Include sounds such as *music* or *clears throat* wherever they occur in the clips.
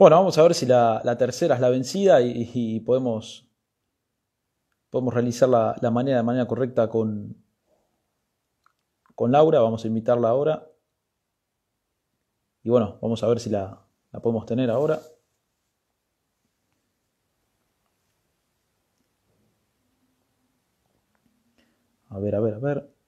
Bueno, vamos a ver si la, tercera es la vencida y, podemos, podemos realizar la, manera de manera correcta con, con Laura. Vamos a invitarla ahora. Y bueno, vamos a ver si la, la podemos tener ahora. A ver, a ver, a ver.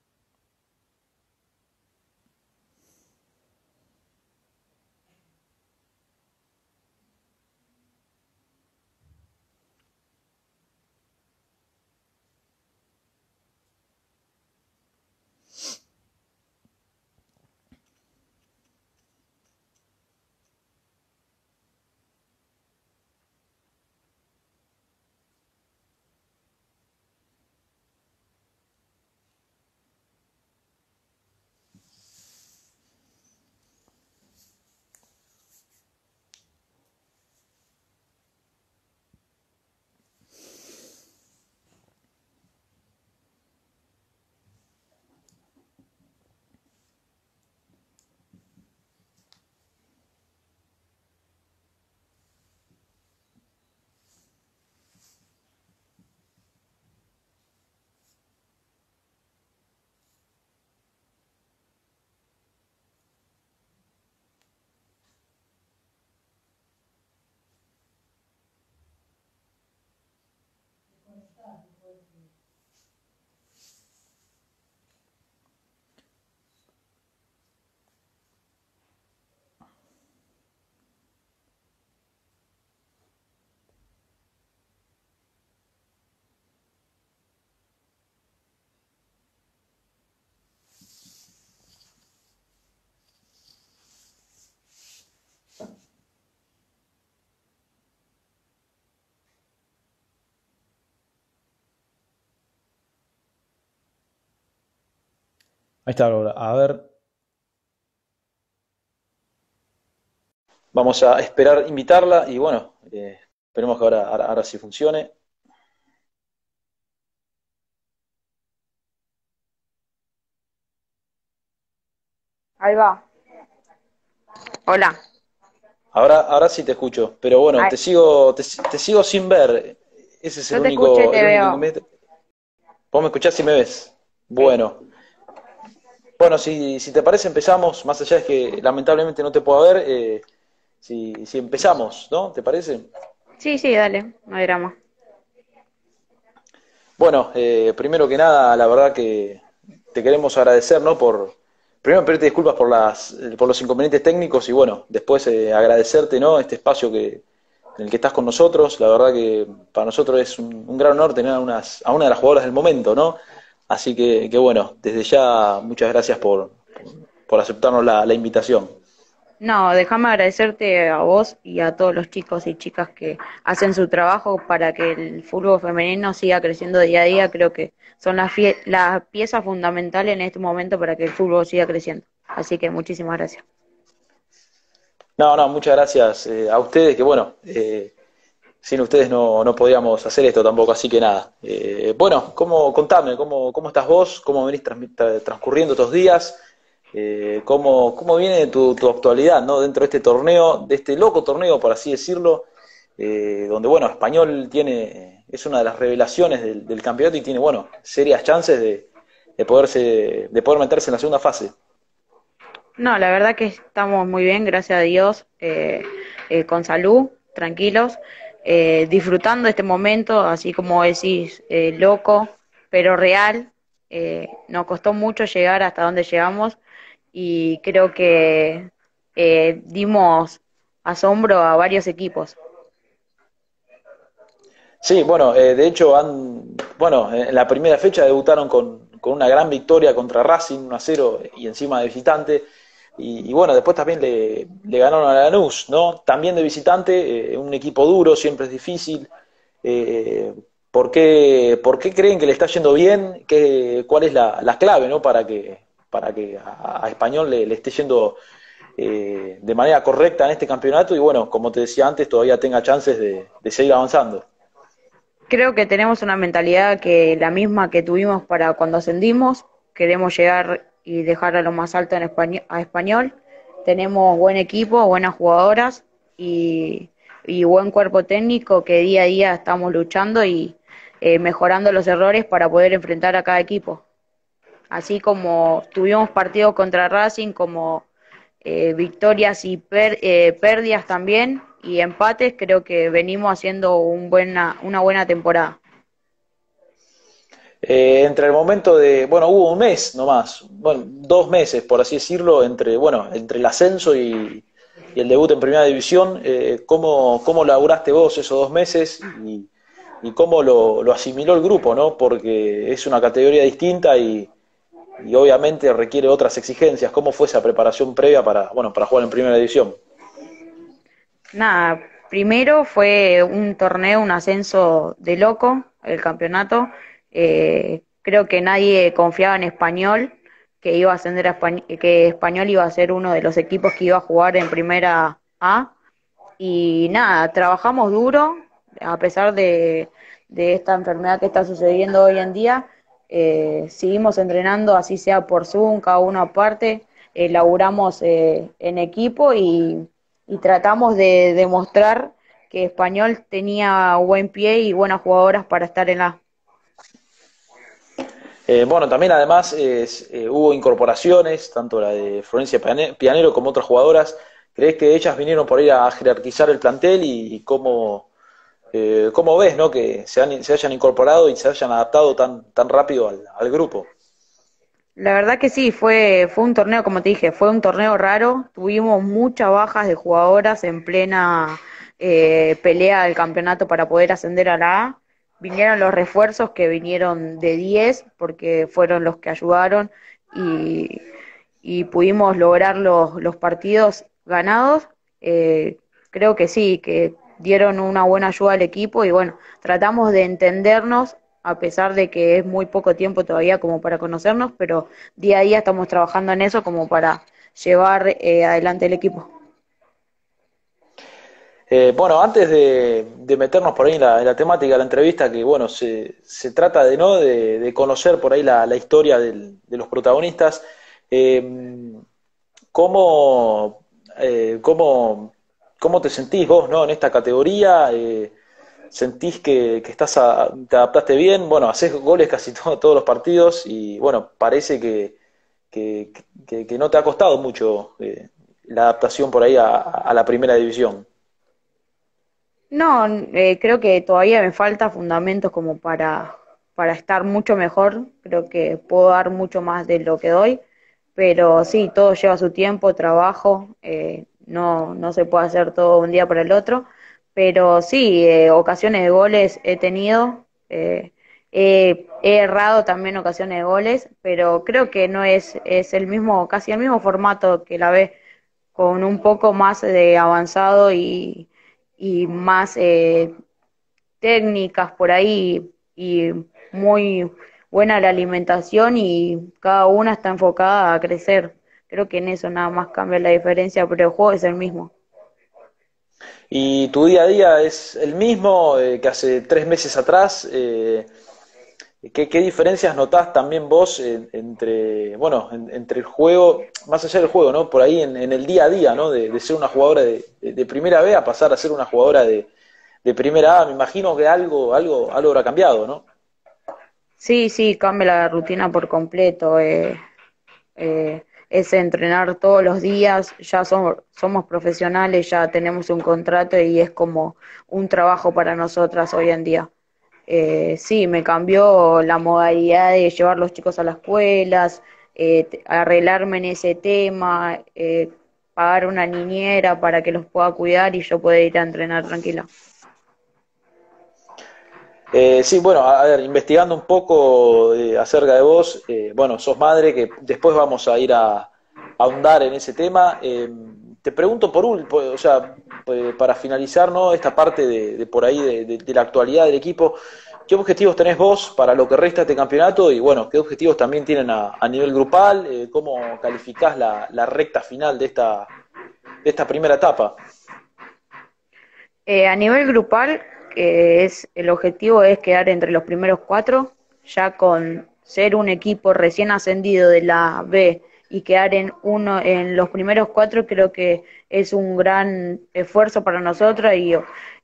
Ahí está, A ver. Vamos a esperar invitarla y bueno, eh, esperemos que ahora, ahora, sí funcione. Ahí va. Hola. Ahora, ahora sí te escucho, pero bueno, te sigo, te, sigo sin ver. Ese es el único. Vos me escuchás y me ves. Bueno. Bueno, si, si te parece, empezamos, más allá de que lamentablemente no te puedo ver, eh, si, si empezamos, ¿no? ¿Te parece? Sí, sí, dale, no hay drama. Bueno, eh, primero que nada, la verdad que te queremos agradecer, ¿no? Por, primero pedirte disculpas por, las, por los inconvenientes técnicos y bueno, después eh, agradecerte, ¿no? Este espacio que, en el que estás con nosotros. La verdad que para nosotros es un, un gran honor tener a, unas, a una de las jugadoras del momento, ¿no? Así que, bueno, desde ya muchas gracias por, por aceptarnos la, invitación. No, déjame agradecerte a vos y a todos los chicos y chicas que hacen su trabajo para que el fútbol femenino siga creciendo día a día. Creo que son las la piezas fundamentales en este momento para que el fútbol siga creciendo. Así que muchísimas gracias. No, no, muchas gracias eh, a ustedes, que bueno, eh, sin ustedes no, no podíamos hacer esto tampoco, así que nada. Eh, bueno, ¿cómo, contame, cómo, ¿cómo estás vos? ¿Cómo venís transcurriendo estos días? Eh, ¿cómo, ¿Cómo viene tu, tu actualidad ¿no? dentro de este torneo, de este loco torneo, por así decirlo, eh, donde, bueno, Español tiene es una de las revelaciones del, campeonato y tiene, bueno, serias chances de, de, poderse, de poder meterse en la segunda fase? No, la verdad que estamos muy bien, gracias a Dios, con salud, tranquilos eh, disfrutando este momento, así como decís, eh, loco, pero real. Eh, nos costó mucho llegar hasta donde llegamos y creo que dimos asombro a varios equipos. Sí, bueno, de hecho, han, bueno, en la primera fecha debutaron con, con una gran victoria contra Racing 1 a 0 y encima de visitante. Y, bueno, después también le, le, ganaron a Lanús, ¿no? También de visitante, eh, un equipo duro, siempre es difícil. Eh, ¿por, qué, ¿Por qué creen que le está yendo bien? ¿Qué, ¿Cuál es la, la clave, ¿no? Para que, para que a, Español le, le, esté yendo eh, de manera correcta en este campeonato y bueno, como te decía antes, todavía tenga chances de, de seguir avanzando. Creo que tenemos una mentalidad que la misma que tuvimos para cuando ascendimos, queremos llegar y dejar a lo más alto en español, a español. Tenemos buen equipo, buenas jugadoras y, buen cuerpo técnico que día a día estamos luchando y eh, mejorando los errores para poder enfrentar a cada equipo. Así como tuvimos partidos contra Racing, como eh, victorias y eh, pérdidas también, y empates, creo que venimos haciendo un buena, una buena temporada. Eh, entre el momento de, bueno, hubo un mes nomás, bueno, dos meses, por así decirlo, entre, bueno, entre el ascenso y, el debut en Primera División. Eh, ¿cómo, ¿Cómo laburaste vos esos dos meses y, cómo lo, lo, asimiló el grupo, no? Porque es una categoría distinta y, y, obviamente requiere otras exigencias. ¿Cómo fue esa preparación previa para, bueno, para jugar en Primera División? Nada, primero fue un torneo, un ascenso de loco, el campeonato eh, creo que nadie confiaba en Español, que iba a ascender a que Español iba a ser uno de los equipos que iba a jugar en primera A. Y nada, trabajamos duro, a pesar de, esta enfermedad que está sucediendo hoy en día. Eh, seguimos entrenando, así sea por Zoom, cada uno aparte. Eh, eh, en equipo y, y tratamos de demostrar que Español tenía buen pie y buenas jugadoras para estar en la eh, bueno, también además eh, hubo incorporaciones, tanto la de Florencia Pianero como otras jugadoras. ¿Crees que ellas vinieron por ahí a jerarquizar el plantel y, cómo, eh, cómo, ves ¿no? que se, hayan incorporado y se hayan adaptado tan, tan rápido al, grupo? La verdad que sí, fue, fue un torneo, como te dije, fue un torneo raro. Tuvimos muchas bajas de jugadoras en plena pelea del campeonato para poder ascender a la A vinieron los refuerzos que vinieron de 10 porque fueron los que ayudaron y, pudimos lograr los, los partidos ganados. Eh, creo que sí, que dieron una buena ayuda al equipo y bueno, tratamos de entendernos a pesar de que es muy poco tiempo todavía como para conocernos, pero día a día estamos trabajando en eso como para llevar eh, adelante el equipo. Eh, bueno, antes de, meternos por ahí en la, temática de la entrevista, que bueno, se, se trata de, ¿no? de, conocer por ahí la, historia de los protagonistas, eh, ¿cómo, eh, cómo, cómo, te sentís vos ¿no? en esta categoría? ¿Sentís que, estás te adaptaste bien? Bueno, haces goles casi *laughs* todos los partidos y bueno, parece que, que, no te ha costado mucho la adaptación por ahí a la primera división. No, eh, creo que todavía me falta fundamentos como para, para estar mucho mejor. Creo que puedo dar mucho más de lo que doy, pero sí, todo lleva su tiempo, trabajo, eh, no, no se puede hacer todo un día para el otro, pero sí, eh, ocasiones de goles he tenido, he, he, errado también ocasiones de goles, pero creo que no es, es el mismo, casi el mismo formato que la ve, con un poco más de avanzado y y más eh, técnicas por ahí y muy buena la alimentación y cada una está enfocada a crecer. Creo que en eso nada más cambia la diferencia, pero el juego es el mismo. ¿Y tu día a día es el mismo eh, que hace tres meses atrás? Eh, ¿Qué, diferencias notás también vos entre, bueno, entre el juego, más allá del juego, ¿no? Por ahí en, el día a día, ¿no? De, ser una jugadora de, primera B a pasar a ser una jugadora de, primera A. Me imagino que algo, algo, algo habrá cambiado, ¿no? Sí, sí, cambia la rutina por completo. Eh, eh, es entrenar todos los días, ya somos, somos profesionales, ya tenemos un contrato y es como un trabajo para nosotras hoy en día eh, sí, me cambió la modalidad de llevar los chicos a las escuelas, eh, arreglarme en ese tema, eh, pagar una niñera para que los pueda cuidar y yo pueda ir a entrenar tranquila. Eh, sí, bueno, a ver, investigando un poco acerca de vos, bueno, sos madre, que después vamos a ir a, ahondar en ese tema. Te pregunto por un, o sea, eh, para finalizar ¿no? esta parte de, por ahí de, la actualidad del equipo, ¿qué objetivos tenés vos para lo que resta de este campeonato? Y bueno, ¿qué objetivos también tienen a, nivel grupal? Eh, ¿Cómo calificás la, recta final de esta, de esta primera etapa? Eh, a nivel grupal, es, el objetivo es quedar entre los primeros cuatro, ya con ser un equipo recién ascendido de la B y quedar en uno en los primeros cuatro creo que es un gran esfuerzo para nosotros y,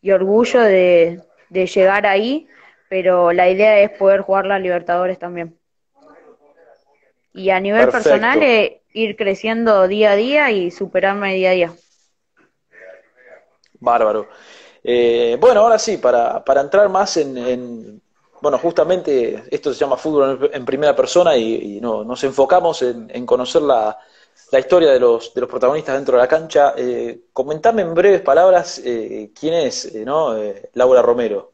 y orgullo de, de llegar ahí, pero la idea es poder jugar la Libertadores también. Y a nivel personal, eh, ir creciendo día a día y superarme día a día. Bárbaro. Eh, bueno, ahora sí, para, para entrar más en, bueno, justamente esto se llama fútbol en, primera persona y, no, nos enfocamos en, conocer la, historia de los, de los protagonistas dentro de la cancha. Eh, comentame en breves palabras eh, quién es eh, ¿no? Laura Romero.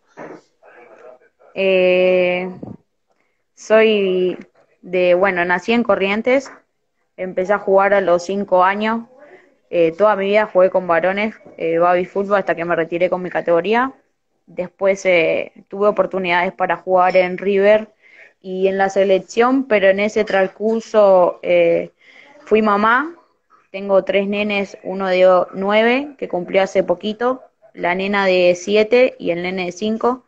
soy de, bueno, nací en Corrientes, empecé a jugar a los cinco años, toda mi vida jugué con varones, baby fútbol hasta que me retiré con mi categoría Después eh, tuve oportunidades para jugar en River y en la selección, pero en ese transcurso eh, fui mamá. Tengo tres nenes, uno de nueve que cumplió hace poquito, la nena de siete y el nene de cinco.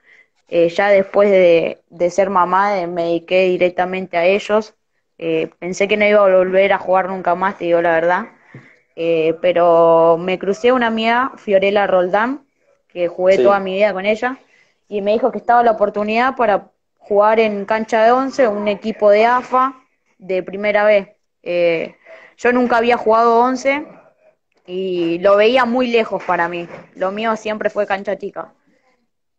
Eh, ya después de, ser mamá me dediqué directamente a ellos. pensé que no iba a volver a jugar nunca más, te digo la verdad. pero me crucé una amiga, Fiorella Roldán, que jugué toda mi vida con ella, y me dijo que estaba la oportunidad para jugar en cancha de once, un equipo de AFA de primera vez. Eh, yo nunca había jugado once y lo veía muy lejos para mí. Lo mío siempre fue cancha chica.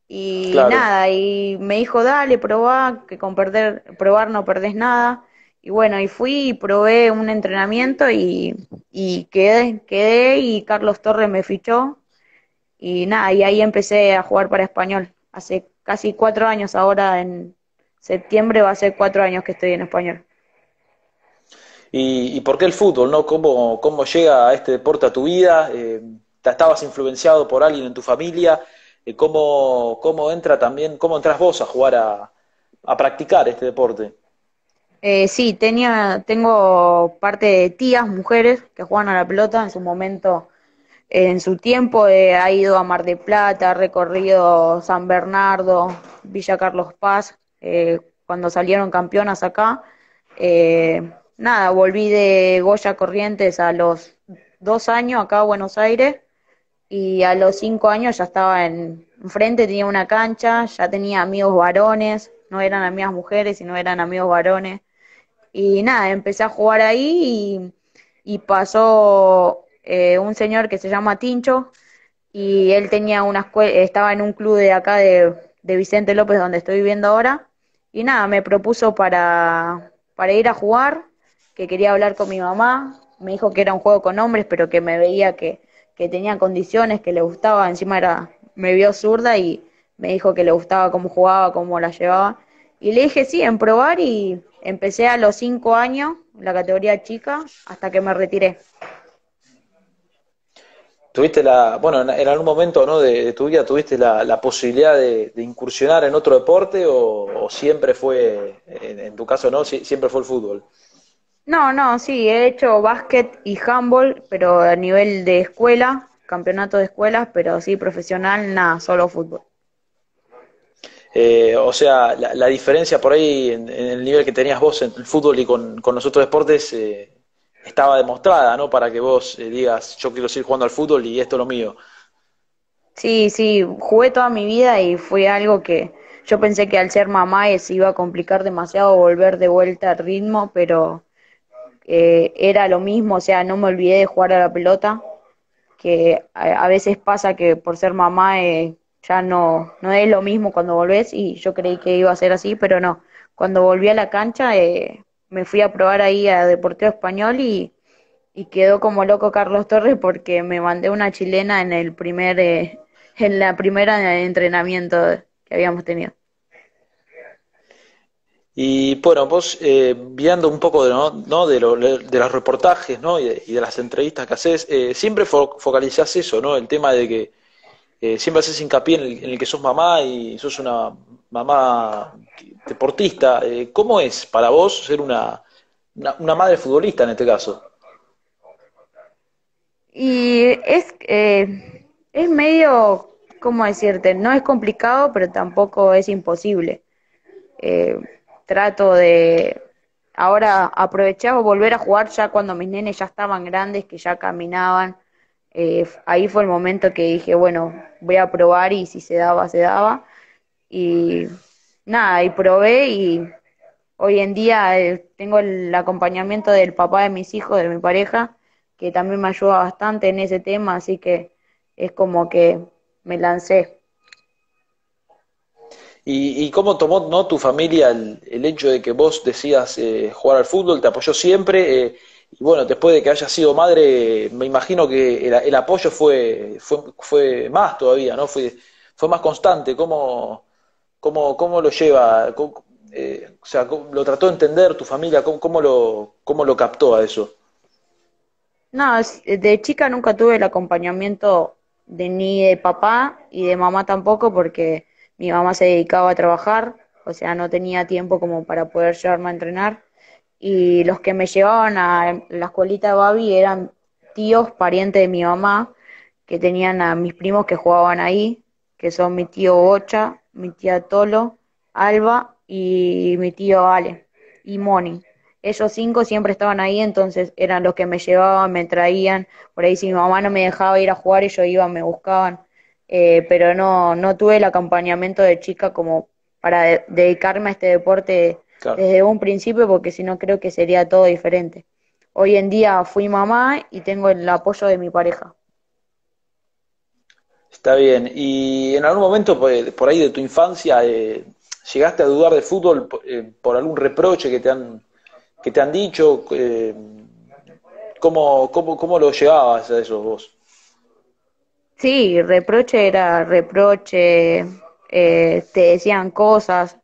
Y nada, y me dijo, dale, probá, que con perder, probar no perdés nada. Y bueno, y fui y probé un entrenamiento y, y quedé, quedé y Carlos Torres me fichó y nada, y ahí empecé a jugar para español. Hace casi cuatro años, ahora en septiembre va a ser cuatro años que estoy en español. ¿Y, por qué el fútbol? no ¿Cómo, cómo llega a este deporte a tu vida? Eh, ¿Estabas influenciado por alguien en tu familia? Eh, ¿cómo, ¿Cómo entra también, cómo entras vos a jugar a, a practicar este deporte? Eh, sí, tenía, tengo parte de tías, mujeres que juegan a la pelota. En su momento en su tiempo ha ido a Mar de Plata, ha recorrido San Bernardo, Villa Carlos Paz, eh, cuando salieron campeonas acá. Eh, nada, volví de Goya Corrientes a los dos años acá a Buenos Aires y a los cinco años ya estaba en frente, tenía una cancha, ya tenía amigos varones, no eran amigas mujeres, sino eran amigos varones. Y nada, empecé a jugar ahí y pasó eh, un señor que se llama Tincho y él tenía una estaba en un club de acá de, Vicente López donde estoy viviendo ahora y nada, me propuso para, para ir a jugar, que quería hablar con mi mamá, me dijo que era un juego con hombres, pero que me veía que, que tenía condiciones, que le gustaba, encima era, me vio zurda y me dijo que le gustaba cómo jugaba, cómo la llevaba. Y le dije sí, en probar y empecé a los cinco años, la categoría chica, hasta que me retiré. ¿Tuviste la, bueno, en algún momento ¿no? de, tu vida tuviste la, posibilidad de, incursionar en otro deporte o, siempre fue, en, tu caso, no, siempre fue el fútbol? No, no, sí, he hecho básquet y handball, pero a nivel de escuela, campeonato de escuelas, pero sí profesional, nada, solo fútbol. Eh, o sea, la, diferencia por ahí en, el nivel que tenías vos en el fútbol y con, con los otros deportes, eh, estaba demostrada, ¿no? Para que vos eh, digas, yo quiero seguir jugando al fútbol y esto es lo mío. Sí, sí, jugué toda mi vida y fue algo que yo pensé que al ser mamá se iba a complicar demasiado volver de vuelta al ritmo, pero eh, era lo mismo, o sea, no me olvidé de jugar a la pelota, que a, veces pasa que por ser mamá eh, ya no, no es lo mismo cuando volvés y yo creí que iba a ser así, pero no. Cuando volví a la cancha eh, me fui a probar ahí a Deportivo Español y, quedó como loco Carlos Torres porque me mandé una chilena en el primer eh, en la primera entrenamiento que habíamos tenido. Y bueno, vos eh, viendo un poco de, ¿no? de, de los reportajes ¿no? y, de, las entrevistas que haces, eh, siempre focalizás eso, ¿no? El tema de que eh, siempre haces hincapié en el, en el, que sos mamá y sos una mamá deportista. Eh, ¿Cómo es para vos ser una, una, madre futbolista en este caso? Y es, eh, es medio, ¿cómo decirte? No es complicado, pero tampoco es imposible. trato de, ahora aprovechaba volver a jugar ya cuando mis nenes ya estaban grandes, que ya caminaban. Eh, ahí fue el momento que dije, bueno, voy a probar y si se daba, se daba. Y nada, y probé y hoy en día eh, tengo el acompañamiento del papá de mis hijos, de mi pareja, que también me ayuda bastante en ese tema, así que es como que me lancé. ¿Y, cómo tomó ¿no? tu familia el, hecho de que vos decías eh, jugar al fútbol? ¿Te apoyó siempre? Eh, y bueno, después de que hayas sido madre, me imagino que el, apoyo fue, fue, fue, más todavía, ¿no? Fue, fue más constante. ¿Cómo, cómo, cómo lo lleva? Eh, o sea, ¿lo trató de entender tu familia? ¿Cómo, lo, ¿Cómo lo captó a eso? No, de chica nunca tuve el acompañamiento de ni de papá y de mamá tampoco porque mi mamá se dedicaba a trabajar, o sea, no tenía tiempo como para poder llevarme a entrenar. Y los que me llevaban a la escuelita de Babi eran tíos, parientes de mi mamá, que tenían a mis primos que jugaban ahí, que son mi tío Bocha, mi tía Tolo, Alba y mi tío Ale y Moni. Ellos cinco siempre estaban ahí, entonces eran los que me llevaban, me traían. Por ahí si mi mamá no me dejaba ir a jugar, ellos iban, me buscaban. Eh, pero no, no tuve el acompañamiento de chica como para dedicarme a este deporte desde un principio, porque si no creo que sería todo diferente. Hoy en día fui mamá y tengo el apoyo de mi pareja. Está bien. ¿Y en algún momento por ahí de tu infancia eh, llegaste a dudar de fútbol eh, por algún reproche que te han, que te han dicho? ¿cómo, cómo, ¿Cómo lo llevabas a eso vos? Sí, reproche era reproche, eh, te decían cosas,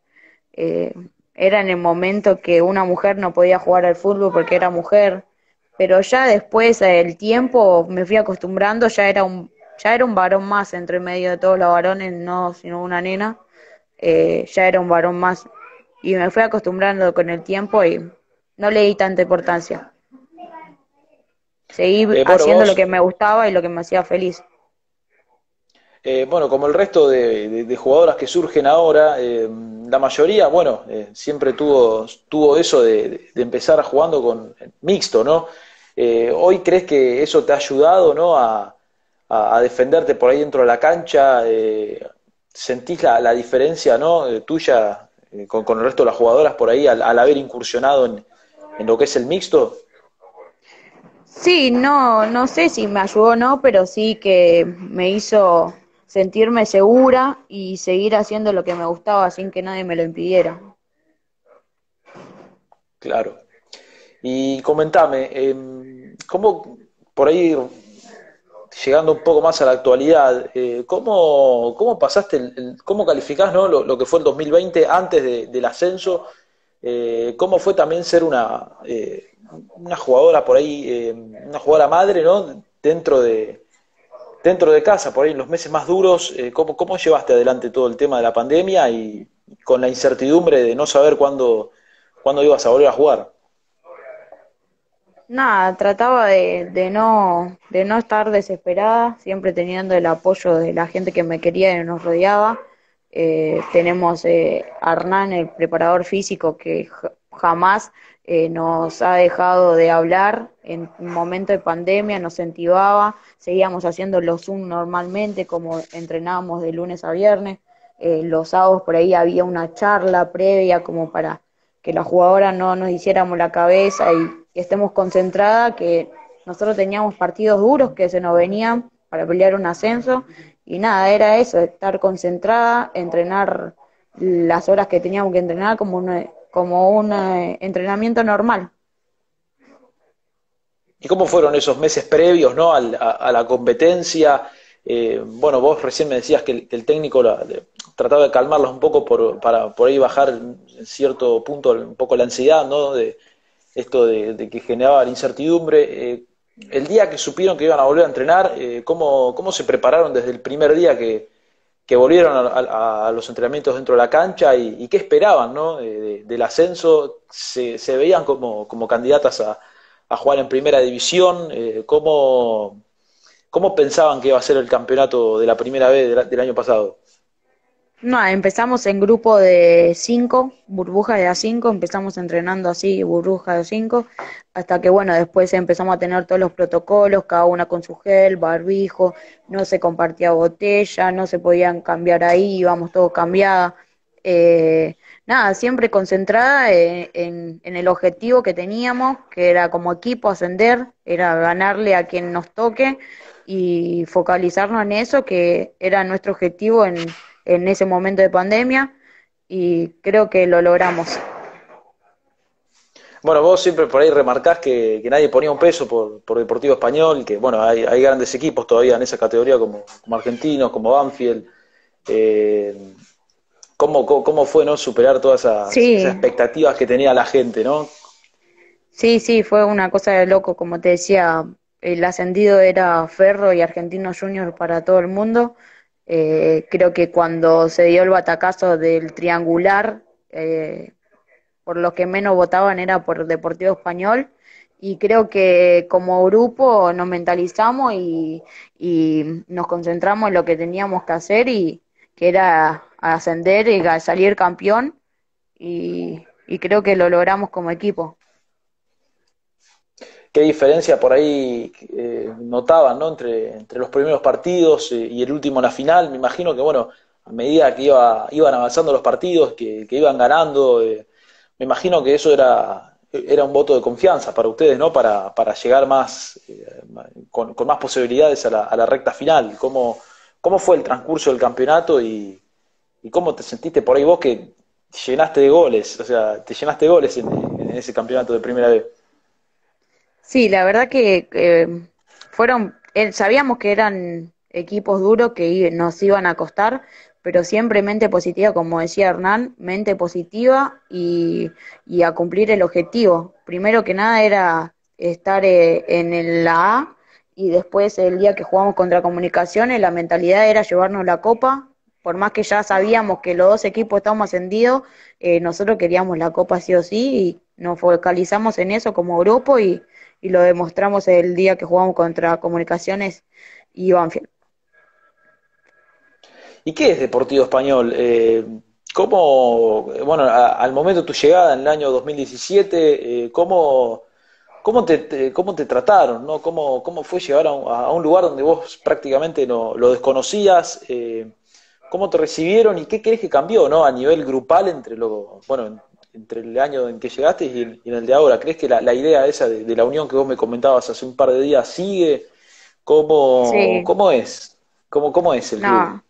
eh, era en el momento que una mujer no podía jugar al fútbol porque era mujer, pero ya después del tiempo me fui acostumbrando, ya era un, ya era un varón más entre medio de todos los varones, no sino una nena, eh, ya era un varón más y me fui acostumbrando con el tiempo y no le di tanta importancia. Seguí haciendo lo que me gustaba y lo que me hacía feliz. Eh, bueno, como el resto de, jugadoras que surgen ahora, eh, la mayoría, bueno, eh, siempre tuvo, tuvo eso de, empezar jugando con mixto, ¿no? ¿Hoy crees que eso te ha ayudado, ¿no? A, defenderte por ahí dentro de la cancha. ¿Sentís la, diferencia, ¿no? tuya con, el resto de las jugadoras por ahí al, haber incursionado en, en lo que es el mixto? Sí, no, no sé si me ayudó o no, pero sí que me hizo sentirme segura y seguir haciendo lo que me gustaba sin que nadie me lo impidiera. Claro. Y comentame, eh, ¿cómo por ahí, llegando un poco más a la actualidad, eh, ¿cómo, ¿cómo, pasaste, el, cómo calificás ¿no? lo, que fue el 2020 antes del ascenso? Eh, ¿Cómo fue también ser una, eh, una jugadora por ahí, una jugadora madre, ¿no? Dentro de, dentro de casa, por ahí en los meses más duros, eh, ¿cómo, ¿cómo, llevaste adelante todo el tema de la pandemia y con la incertidumbre de no saber cuándo, cuándo ibas a volver a jugar? Nada, trataba de, de, no, de no estar desesperada, siempre teniendo el apoyo de la gente que me quería y nos rodeaba. Eh, tenemos eh, a Hernán, el preparador físico, que jamás eh, nos ha dejado de hablar en un momento de pandemia, nos incentivaba, seguíamos haciendo los Zoom normalmente como entrenábamos de lunes a viernes, eh, los sábados por ahí había una charla previa como para que las jugadoras no nos hiciéramos la cabeza y, estemos concentradas, que nosotros teníamos partidos duros que se nos venían para pelear un ascenso y nada, era eso, estar concentrada, entrenar las horas que teníamos que entrenar como una como un eh, entrenamiento normal. ¿Y cómo fueron esos meses previos ¿no? a, la competencia? Eh, bueno, vos recién me decías que el, técnico trataba de calmarlos un poco por, para por ahí bajar en cierto punto un poco la ansiedad, ¿no? De esto de, que generaba la incertidumbre. Eh, el día que supieron que iban a volver a entrenar, ¿cómo, ¿cómo se prepararon desde el primer día que, que volvieron a, los entrenamientos dentro de la cancha y, qué esperaban ¿no? del ascenso, se, se veían como, como candidatas a, jugar en primera división, eh, ¿cómo, pensaban que iba a ser el campeonato de la primera vez del, año pasado? No, empezamos en grupo de cinco, burbujas de a cinco, empezamos entrenando así, burbujas de cinco, hasta que bueno, después empezamos a tener todos los protocolos, cada una con su gel, barbijo, no se compartía botella, no se podían cambiar ahí, íbamos todos cambiadas. Eh, nada, siempre concentrada en, en, el objetivo que teníamos, que era como equipo ascender, era ganarle a quien nos toque y focalizarnos en eso, que era nuestro objetivo en en ese momento de pandemia y creo que lo logramos. Bueno, vos siempre por ahí remarcás que, nadie ponía un peso por, por Deportivo Español, que bueno, hay, hay, grandes equipos todavía en esa categoría como, como Argentinos, como Banfield. Eh, ¿cómo, ¿cómo, fue no superar todas esas, expectativas que tenía la gente, no? Sí, sí, fue una cosa de loco, como te decía, el ascendido era Ferro y Argentinos Juniors para todo el mundo. Eh, creo que cuando se dio el batacazo del triangular, eh, por los que menos votaban era por Deportivo Español. Y creo que como grupo nos mentalizamos y, nos concentramos en lo que teníamos que hacer y que era ascender y salir campeón. y creo que lo logramos como equipo qué diferencia por ahí eh, notaban ¿no? entre, entre los primeros partidos eh, y el último en la final. Me imagino que, bueno, a medida que iba, iban avanzando los partidos, que, iban ganando, eh, me imagino que eso era, era un voto de confianza para ustedes, ¿no? Para, para llegar más, con, más posibilidades a la, a la recta final. ¿Cómo, ¿Cómo fue el transcurso del campeonato y, cómo te sentiste por ahí vos que llenaste de goles? O sea, te llenaste de goles en ese campeonato de primera vez. Sí, la verdad que fueron, eh, sabíamos que eran equipos duros que nos iban a costar, pero siempre mente positiva, como decía Hernán, mente positiva y, y a cumplir el objetivo. Primero que nada era estar eh, en la A y después el día que jugamos contra Comunicaciones la mentalidad era llevarnos la copa, por más que ya sabíamos que los dos equipos estábamos ascendidos, eh, nosotros queríamos la copa sí o sí y nos focalizamos en eso como grupo y, y lo demostramos el día que jugamos contra Comunicaciones y Banfield. ¿Y qué es Deportivo Español? Eh, ¿Cómo, bueno, al momento de tu llegada en el año 2017, eh, cómo, cómo, te, cómo te trataron? ¿no? ¿Cómo, ¿Cómo fue llegar a un, lugar donde vos prácticamente no, lo desconocías? Eh, ¿Cómo te recibieron y qué crees que cambió ¿no? a nivel grupal entre, lo, bueno, entre el año en que llegaste y, en el de ahora? ¿Crees que la, idea esa de, la unión que vos me comentabas hace un par de días sigue? ¿Cómo, ¿cómo es? ¿Cómo, ¿Cómo es el club?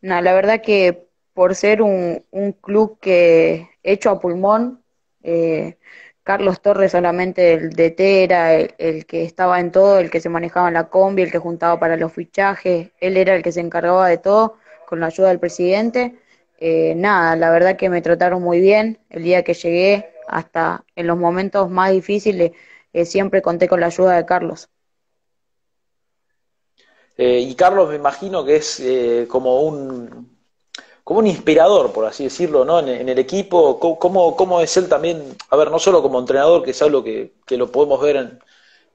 No, la verdad que por ser un, un club que hecho a pulmón, eh, Carlos Torres solamente el DT era el, que estaba en todo, el que se manejaba en la combi, el que juntaba para los fichajes, él era el que se encargaba de todo con la ayuda del presidente eh, nada, la verdad que me trataron muy bien el día que llegué, hasta en los momentos más difíciles, eh, siempre conté con la ayuda de Carlos. Eh, y Carlos me imagino que es como un como un inspirador, por así decirlo, ¿no? En, el equipo, ¿cómo, ¿cómo, es él también, a ver, no solo como entrenador, que es algo que, que lo podemos ver en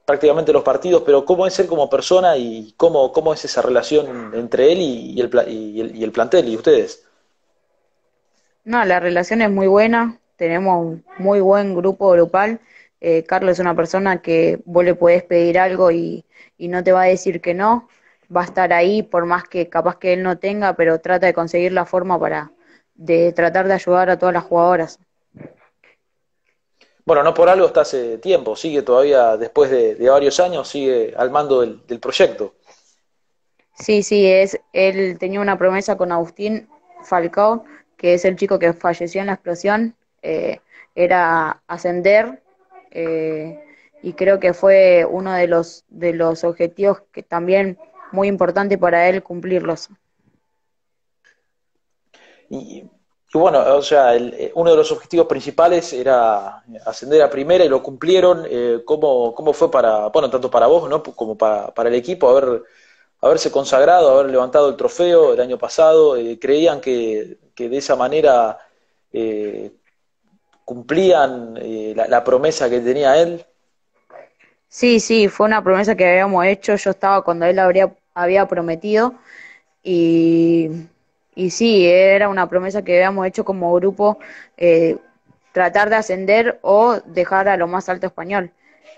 prácticamente los partidos, pero cómo es él como persona y cómo, cómo es esa relación entre él y, el, y, el, y el plantel y ustedes? No, la relación es muy buena, tenemos un muy buen grupo grupal. Eh, Carlos es una persona que vos le podés pedir algo y, no te va a decir que no, va a estar ahí por más que capaz que él no tenga, pero trata de conseguir la forma para de tratar de ayudar a todas las jugadoras. Bueno, no por algo está hace tiempo, sigue todavía después de, varios años, sigue al mando del, del, proyecto. Sí, sí, es, él tenía una promesa con Agustín Falcao que es el chico que falleció en la explosión, eh, era ascender eh, y creo que fue uno de los, de los objetivos que también muy importante para él cumplirlos. Y, bueno, o sea, eh, uno de los objetivos principales era ascender a primera y lo cumplieron. ¿cómo, ¿Cómo fue para, bueno, tanto para vos ¿no? como para, para el equipo haber haberse consagrado, haber levantado el trofeo el año pasado, eh, creían que, de esa manera eh, cumplían eh, la, promesa que tenía él. Sí, sí, fue una promesa que habíamos hecho, yo estaba cuando él habría, había prometido y, y sí, era una promesa que habíamos hecho como grupo, eh, tratar de ascender o dejar a lo más alto español.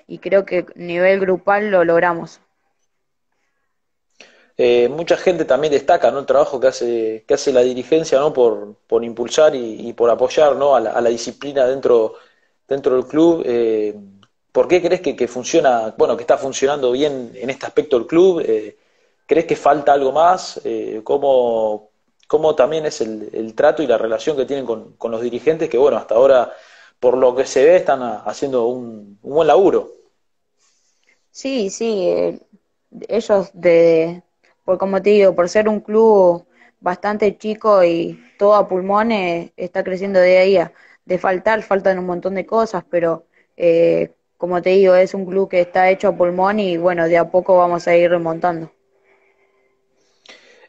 Y creo que nivel grupal lo logramos. Eh, mucha gente también destaca ¿no? el trabajo que hace, que hace la dirigencia ¿no? por, por impulsar y, por apoyar ¿no? a, la, disciplina dentro, dentro del club. Eh, ¿Por qué crees que, que, funciona, bueno, que está funcionando bien en este aspecto el club? Eh, ¿Crees que falta algo más? ¿cómo, ¿Cómo también es el, el, trato y la relación que tienen con, con, los dirigentes? Que bueno, hasta ahora, por lo que se ve, están haciendo un, un buen laburo. Sí, sí, ellos de, por como te digo, por ser un club bastante chico y todo a pulmones, está creciendo de ahí a de faltar, faltan un montón de cosas, pero eh, como te digo, es un club que está hecho a pulmón y bueno, de a poco vamos a ir remontando.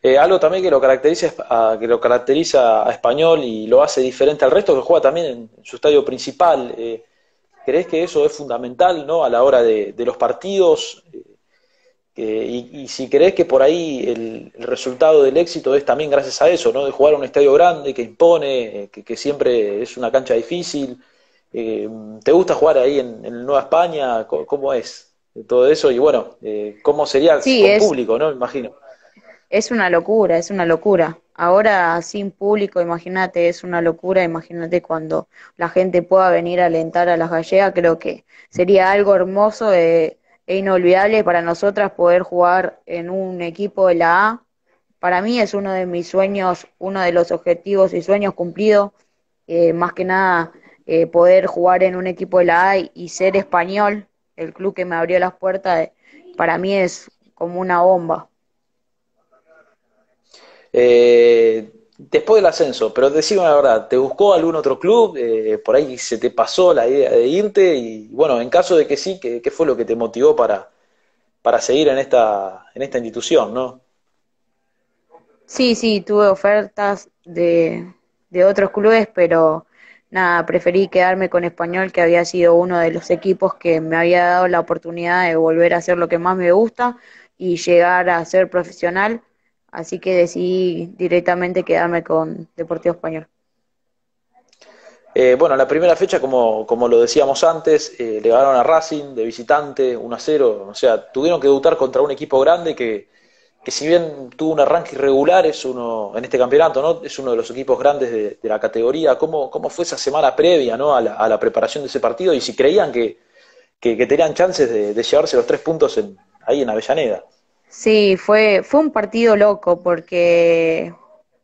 Eh, algo también que lo caracteriza a, que lo caracteriza a Español y lo hace diferente al resto, que juega también en, su estadio principal. Eh, ¿Crees que eso es fundamental ¿no? a la hora de, los partidos? Eh, y, si crees que por ahí el, resultado del éxito es también gracias a eso, ¿no? De jugar a un estadio grande que impone, que siempre es una cancha difícil, eh, ¿Te gusta jugar ahí en, Nueva España? ¿Cómo, es todo eso? Y bueno, eh, ¿cómo sería con público, no? Imagino. Es una locura, es una locura. Ahora sin público, imagínate, es una locura. Imagínate cuando la gente pueda venir a alentar a las gallegas. Creo que sería algo hermoso e inolvidable para nosotras poder jugar en un equipo de la A. Para mí es uno de mis sueños, uno de los objetivos y sueños cumplidos. Eh, más que nada eh, poder jugar en un equipo de la A y ser español, el club que me abrió las puertas, eh, para mí es como una bomba. Eh, después del ascenso, pero decime la verdad, ¿te buscó algún otro club? ¿Por ahí se te pasó la idea de irte? Y bueno, en caso de que sí, ¿qué, fue lo que te motivó para, para seguir en esta, en esta institución, no? Sí, sí, tuve ofertas de, de otros clubes, pero nada, preferí quedarme con Español, que había sido uno de los equipos que me había dado la oportunidad de volver a hacer lo que más me gusta y llegar a ser profesional, así que decidí directamente quedarme con Deportivo Español. Eh, bueno, la primera fecha, como, como lo decíamos antes, eh, le ganaron a Racing de visitante 1 a 0, o sea, tuvieron que debutar contra un equipo grande que, que si bien tuvo un arranque irregular, es uno, en este campeonato, ¿no? Es uno de los equipos grandes de, la categoría. ¿Cómo, ¿Cómo, fue esa semana previa, ¿no? A la, preparación de ese partido y si creían que, que, tenían chances de, llevarse los tres puntos en, ahí en Avellaneda. Sí, fue, fue un partido loco porque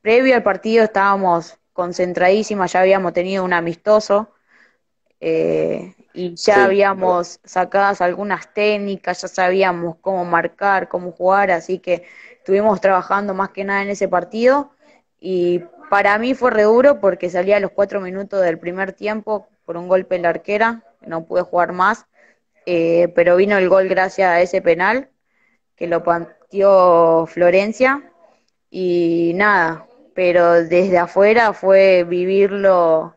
previo al partido estábamos concentradísimas, ya habíamos tenido un amistoso eh, y ya habíamos sacado algunas técnicas, ya sabíamos cómo marcar, cómo jugar, así que estuvimos trabajando más que nada en ese partido y para mí fue re duro porque salía a los cuatro minutos del primer tiempo por un golpe en la arquera, no pude jugar más, eh, pero vino el gol gracias a ese penal que lo pateó Florencia y nada, pero desde afuera fue vivirlo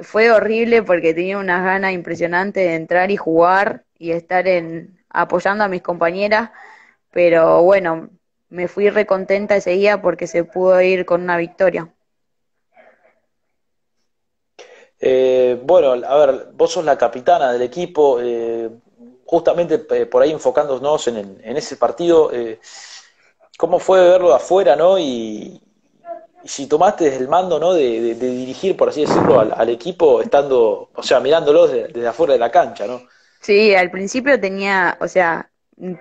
fue horrible porque tenía unas ganas impresionantes de entrar y jugar y estar en apoyando a mis compañeras, pero bueno, me fui recontenta ese día porque se pudo ir con una victoria. Eh, bueno, a ver, vos sos la capitana del equipo, eh, justamente eh, por ahí enfocándonos en, en ese partido, ¿cómo fue verlo de afuera, no? Y, si tomaste el mando, ¿no? De, dirigir, por así decirlo, al, equipo estando, o sea, mirándolo desde, afuera de la cancha, ¿no? Sí, al principio tenía, o sea,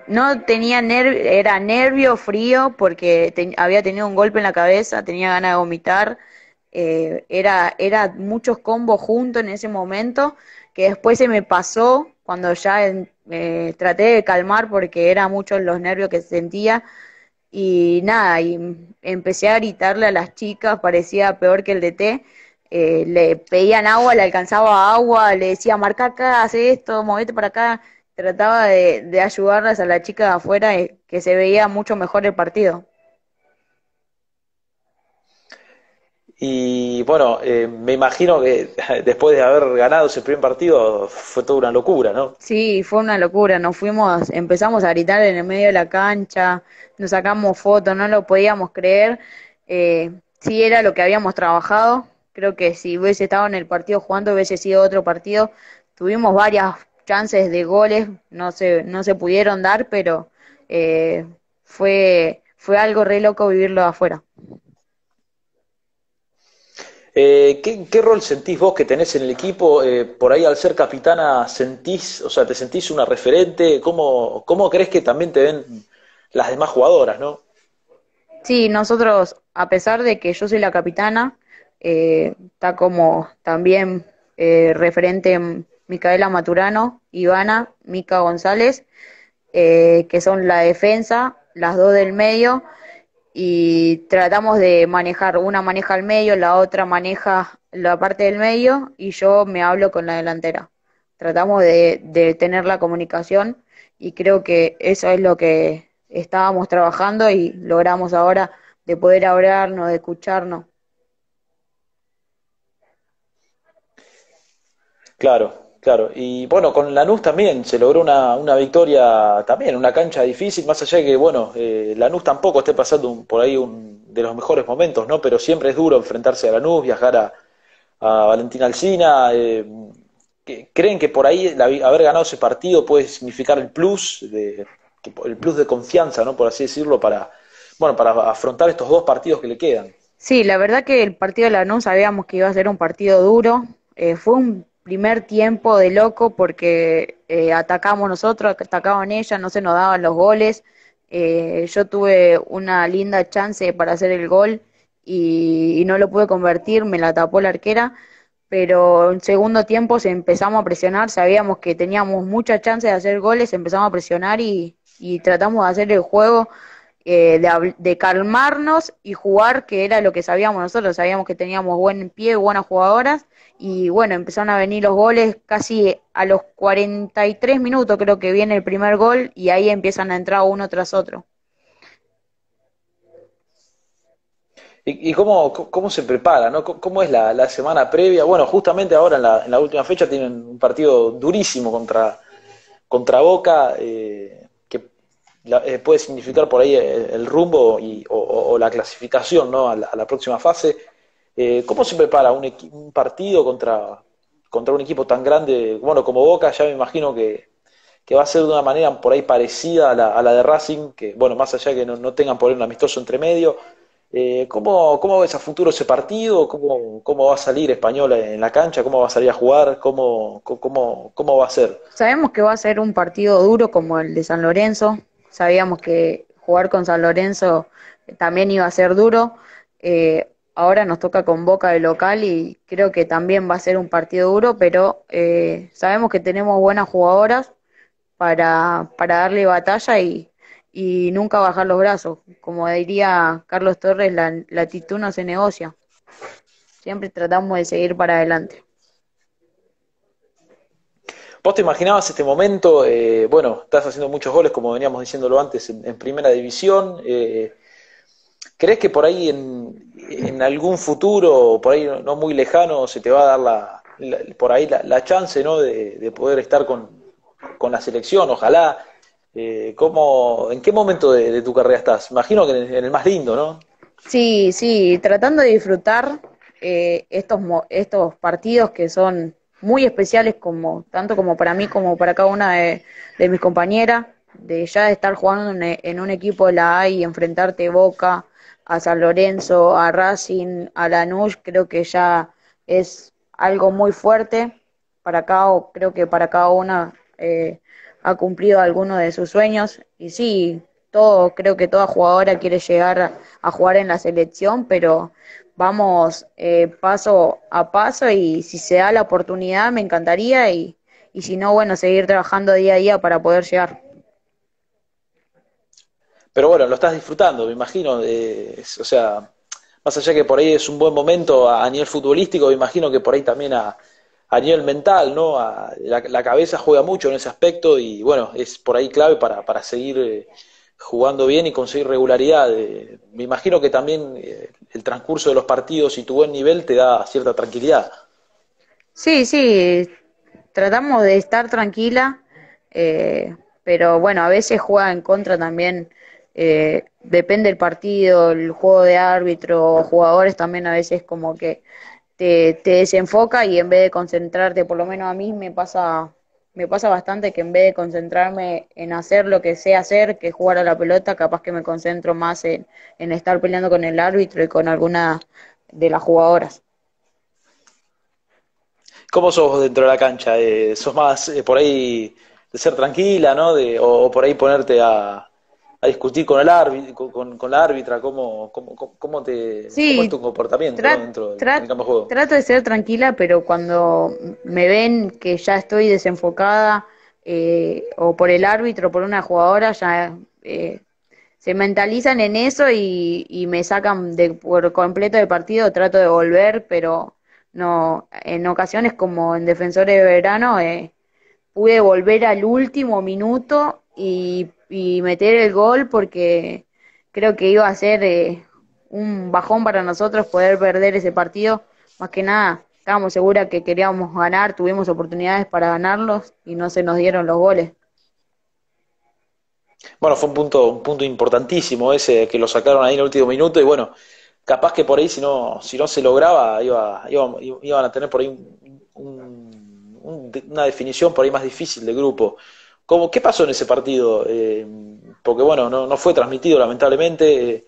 no tenía nervio, era nervio, frío, porque había tenido un golpe en la cabeza, tenía ganas de vomitar, eh, era, era muchos combos juntos en ese momento, que después se me pasó cuando ya eh, traté de calmar porque era muchos los nervios que sentía y nada, y empecé a gritarle a las chicas, parecía peor que el DT, eh, le pedían agua, le alcanzaba agua, le decía, marca acá, hace esto, movete para acá, trataba de, de ayudarlas a la chica de afuera, eh, que se veía mucho mejor el partido. Y bueno, eh, me imagino que *laughs* después de haber ganado ese primer partido fue toda una locura, ¿no? Sí, fue una locura. Nos fuimos, empezamos a gritar en el medio de la cancha, nos sacamos fotos, no lo podíamos creer. Eh, sí era lo que habíamos trabajado. Creo que si hubiese estado en el partido jugando hubiese sido otro partido. Tuvimos varias chances de goles, no se, no se pudieron dar, pero eh, fue, fue algo re loco vivirlo afuera. Eh, ¿qué, rol sentís vos que tenés en el equipo? Eh, por ahí al ser capitana, ¿sentís, o sea, te sentís una referente? ¿Cómo, ¿Cómo crees que también te ven las demás jugadoras, no? Sí, nosotros, a pesar de que yo soy la capitana, eh, está como también referente Micaela Maturano, Ivana, Mica González, que son la defensa, las dos del medio, y tratamos de manejar, una maneja al medio, la otra maneja la parte del medio y yo me hablo con la delantera. Tratamos de, de tener la comunicación y creo que eso es lo que estábamos trabajando y logramos ahora de poder hablarnos, de escucharnos. Claro, Claro, y bueno, con Lanús también se logró una, una victoria, también una cancha difícil, más allá de que, bueno, eh, Lanús tampoco esté pasando por ahí un, de los mejores momentos, ¿no? Pero siempre es duro enfrentarse a Lanús, viajar a, a Valentina Alcina. Eh, ¿Creen que por ahí haber ganado ese partido puede significar el plus, de, el plus de confianza, ¿no? Por así decirlo, para, bueno, para afrontar estos dos partidos que le quedan? Sí, la verdad que el partido de Lanús sabíamos que iba a ser un partido duro. Eh, fue un primer tiempo de loco porque eh, atacamos nosotros, atacaban ellas, no se nos daban los goles. Eh, yo tuve una linda chance para hacer el gol y, no lo pude convertir, me la tapó la arquera. Pero en segundo tiempo se empezamos a presionar, sabíamos que teníamos mucha chance de hacer goles, empezamos a presionar y, tratamos de hacer el juego eh, de, de, calmarnos y jugar, que era lo que sabíamos nosotros, sabíamos que teníamos buen pie, buenas jugadoras, y bueno, empezaron a venir los goles casi a los 43 minutos creo que viene el primer gol y ahí empiezan a entrar uno tras otro. ¿Y, cómo, cómo, se prepara? ¿no? ¿Cómo es la, semana previa? Bueno, justamente ahora en la, última fecha tienen un partido durísimo contra, contra Boca, eh, que eh, puede significar por ahí el, rumbo y, o, la clasificación ¿no? a la próxima fase. Eh, ¿Cómo se prepara un, un, partido contra, contra un equipo tan grande, bueno, como Boca? Ya me imagino que, va a ser de una manera por ahí parecida a la, a la de Racing, que, bueno, más allá de que no, tengan por ahí un amistoso entre medio. Eh, ¿cómo, ¿Cómo ves a futuro ese partido? ¿Cómo, ¿Cómo va a salir Español en la cancha? ¿Cómo va a salir a jugar? ¿Cómo, cómo, cómo va a ser? Sabemos que va a ser un partido duro como el de San Lorenzo. Sabíamos que jugar con San Lorenzo también iba a ser duro. Eh, Ahora nos toca con Boca de local y creo que también va a ser un partido duro, pero eh, sabemos que tenemos buenas jugadoras para, para darle batalla y, y nunca bajar los brazos. Como diría Carlos Torres, la, la actitud no se negocia. Siempre tratamos de seguir para adelante. ¿Vos te imaginabas este momento? Eh, bueno, estás haciendo muchos goles, como veníamos diciéndolo antes, en, primera división. Eh, ¿Crees que por ahí en, en algún futuro, por ahí no muy lejano, se te va a dar la, por ahí la, chance ¿no? de, poder estar con, la selección? Ojalá. Eh, ¿cómo, ¿En qué momento de, tu carrera estás? Imagino que en, el más lindo, ¿no? Sí, sí, tratando de disfrutar estos, estos partidos que son muy especiales como tanto como para mí como para cada una de, mis compañeras, de ya estar jugando en, un equipo de la A y enfrentarte Boca, a San Lorenzo, a Racing, a Lanús, creo que ya es algo muy fuerte para cada, creo que para cada una eh, ha cumplido alguno de sus sueños. Y sí, todo, creo que toda jugadora quiere llegar a, jugar en la selección, pero vamos eh, paso a paso y si se da la oportunidad me encantaría y, y si no, bueno, seguir trabajando día a día para poder llegar. Pero bueno, lo estás disfrutando, me imagino. o sea, más allá que por ahí es un buen momento a, nivel futbolístico, me imagino que por ahí también a, a nivel mental, ¿no? la, cabeza juega mucho en ese aspecto y bueno, es por ahí clave para, para seguir eh, jugando bien y conseguir regularidad. Eh, me imagino que también eh, el transcurso de los partidos y tu buen nivel te da cierta tranquilidad. Sí, sí, tratamos de estar tranquila, pero bueno, a veces juega en contra también eh, depende del partido, el juego de árbitro, jugadores también a veces como que te, te desenfoca y en vez de concentrarte, por lo menos a mí me pasa me pasa bastante que en vez de concentrarme en hacer lo que sé hacer, que es jugar a la pelota, capaz que me concentro más en, estar peleando con el árbitro y con alguna de las jugadoras. ¿Cómo sos dentro de la cancha? Eh, ¿Sos más eh, por ahí de ser tranquila, ¿no? De, o, por ahí ponerte a, a discutir con el árbitro, con, con la árbitra, ¿cómo, cómo, cómo te, sí, es tu comportamiento dentro del, campo de juego? Trato de ser tranquila, pero cuando me ven que ya estoy desenfocada eh, o por el árbitro o por una jugadora, ya eh, se mentalizan en eso y, y me sacan de, por completo del partido, trato de volver, pero no en ocasiones como en Defensores de Verano eh, pude volver al último minuto y y meter el gol porque creo que iba a ser eh, un bajón para nosotros poder perder ese partido. Más que nada, estábamos seguras que queríamos ganar, tuvimos oportunidades para ganarlos y no se nos dieron los goles. Bueno, fue un punto, un punto importantísimo ese que lo sacaron ahí en el último minuto y bueno, capaz que por ahí si no, si no se lograba iba, iba, iban a tener por ahí un, una definición por ahí más difícil de grupo. ¿Cómo, ¿Qué pasó en ese partido? Eh, porque bueno, no, no, fue transmitido lamentablemente.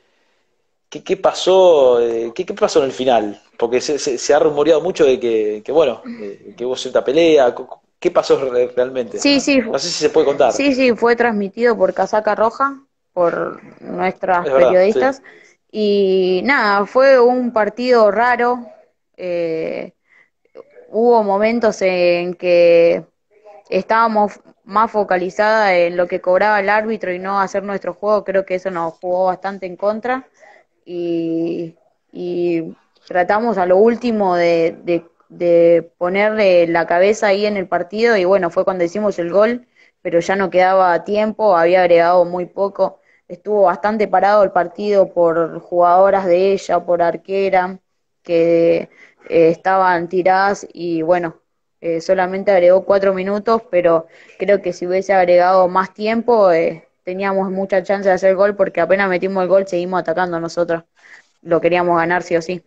¿Qué, qué pasó? Eh, ¿qué, ¿qué, pasó en el final? Porque se, se, se ha rumoreado mucho de que, que bueno, eh, que hubo cierta pelea. ¿Qué pasó realmente? Sí, sí. No sé si se puede contar. Sí, sí, fue transmitido por Casaca Roja, por nuestras verdad, periodistas. Sí. Y nada, fue un partido raro. Eh, hubo momentos en que estábamos más focalizada en lo que cobraba el árbitro y no hacer nuestro juego, creo que eso nos jugó bastante en contra. Y, tratamos a lo último de, ponerle la cabeza ahí en el partido y bueno, fue cuando hicimos el gol, pero ya no quedaba tiempo, había agregado muy poco, estuvo bastante parado el partido por jugadoras de ella, por arquera, que eh, estaban tiradas y bueno, eh, solamente agregó cuatro minutos, pero creo que si hubiese agregado más tiempo eh, teníamos mucha chance de hacer gol porque apenas metimos el gol seguimos atacando nosotros. Lo queríamos ganar sí o sí.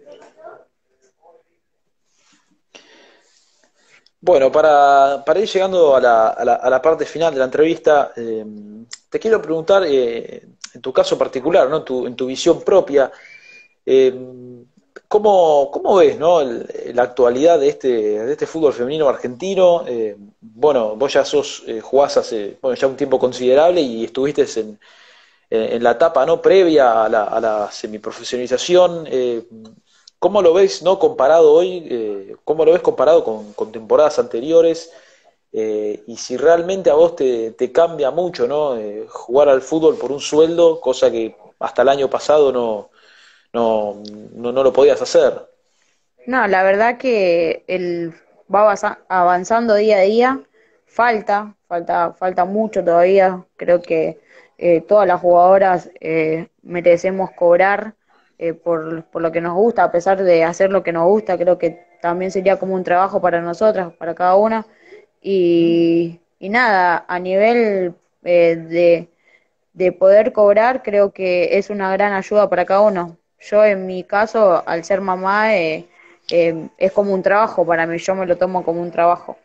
Bueno, para, para ir llegando a la, a, la, a la, parte final de la entrevista, eh, te quiero preguntar, eh, en tu caso particular, ¿no? tu, en tu visión propia, eh, ¿Cómo, ¿Cómo, ves ¿no? La actualidad de este, de este fútbol femenino argentino? Eh, bueno, vos ya sos, eh, jugás hace bueno, ya un tiempo considerable y estuviste en, en la etapa ¿no? previa a la, a la semiprofesionalización. Eh, ¿Cómo lo ves ¿no? comparado hoy? Eh, ¿Cómo lo ves comparado con, temporadas anteriores? Eh, y si realmente a vos te, te cambia mucho ¿no? jugar al fútbol por un sueldo, cosa que hasta el año pasado no no, no, no lo podías hacer. No, la verdad que él va avanzando día a día, falta, falta, falta mucho todavía, creo que eh, todas las jugadoras eh, merecemos cobrar eh, por, por lo que nos gusta, a pesar de hacer lo que nos gusta, creo que también sería como un trabajo para nosotras, para cada una, y, y nada, a nivel eh, de, de poder cobrar, creo que es una gran ayuda para cada uno, yo en mi caso, al ser mamá, eh, eh, es como un trabajo para mí, yo me lo tomo como un trabajo.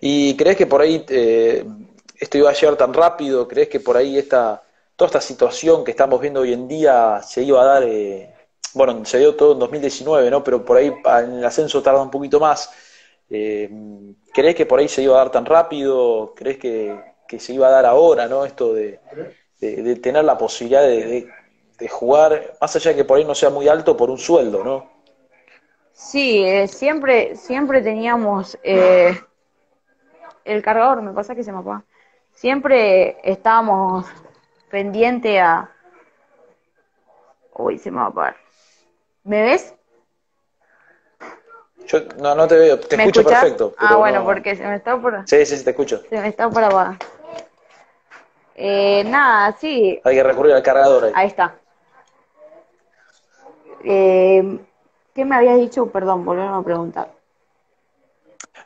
¿Y crees que por ahí eh, esto iba a llegar tan rápido? ¿Crees que por ahí esta, toda esta situación que estamos viendo hoy en día se iba a dar, eh, bueno, se dio todo en 2019, ¿no? Pero por ahí en el ascenso tarda un poquito más. Eh, ¿Crees que por ahí se iba a dar tan rápido? ¿Crees que, que se iba a dar ahora, ¿no? Esto de, de, de tener la posibilidad de, de, jugar, más allá de que por ahí no sea muy alto, por un sueldo, ¿no? Sí, eh, siempre, siempre teníamos eh, el cargador, me pasa que se me apaga. Siempre estábamos pendiente a. Uy, se me va a apagar. ¿Me ves? Yo no, no te veo, te escucho perfecto. ah, bueno, no... porque se me está por. Sí, sí, sí, te escucho. Se me está por apagar. Eh, nada, sí. Hay que recurrir al cargador ahí. Ahí está. Eh, ¿Qué me habías dicho? Perdón, volvemos a preguntar.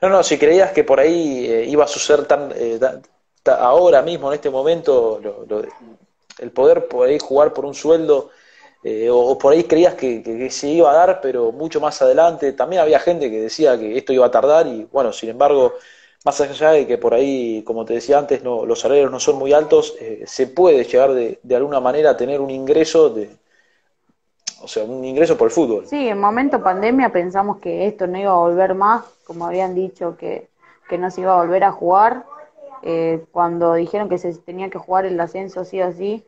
No, no, si creías que por ahí eh, iba a suceder tan, eh, ahora mismo, en este momento, el poder por jugar por un sueldo, eh, o, por ahí creías que, se iba a dar, pero mucho más adelante. También había gente que decía que esto iba a tardar y bueno, sin embargo, más allá de que por ahí, como te decía antes, no, los salarios no son muy altos, eh, se puede llegar de, alguna manera a tener un ingreso de, o sea, un ingreso por el fútbol. Sí, en momento pandemia pensamos que esto no iba a volver más, como habían dicho que, que no se iba a volver a jugar. Eh, cuando dijeron que se tenía que jugar el ascenso sí o sí,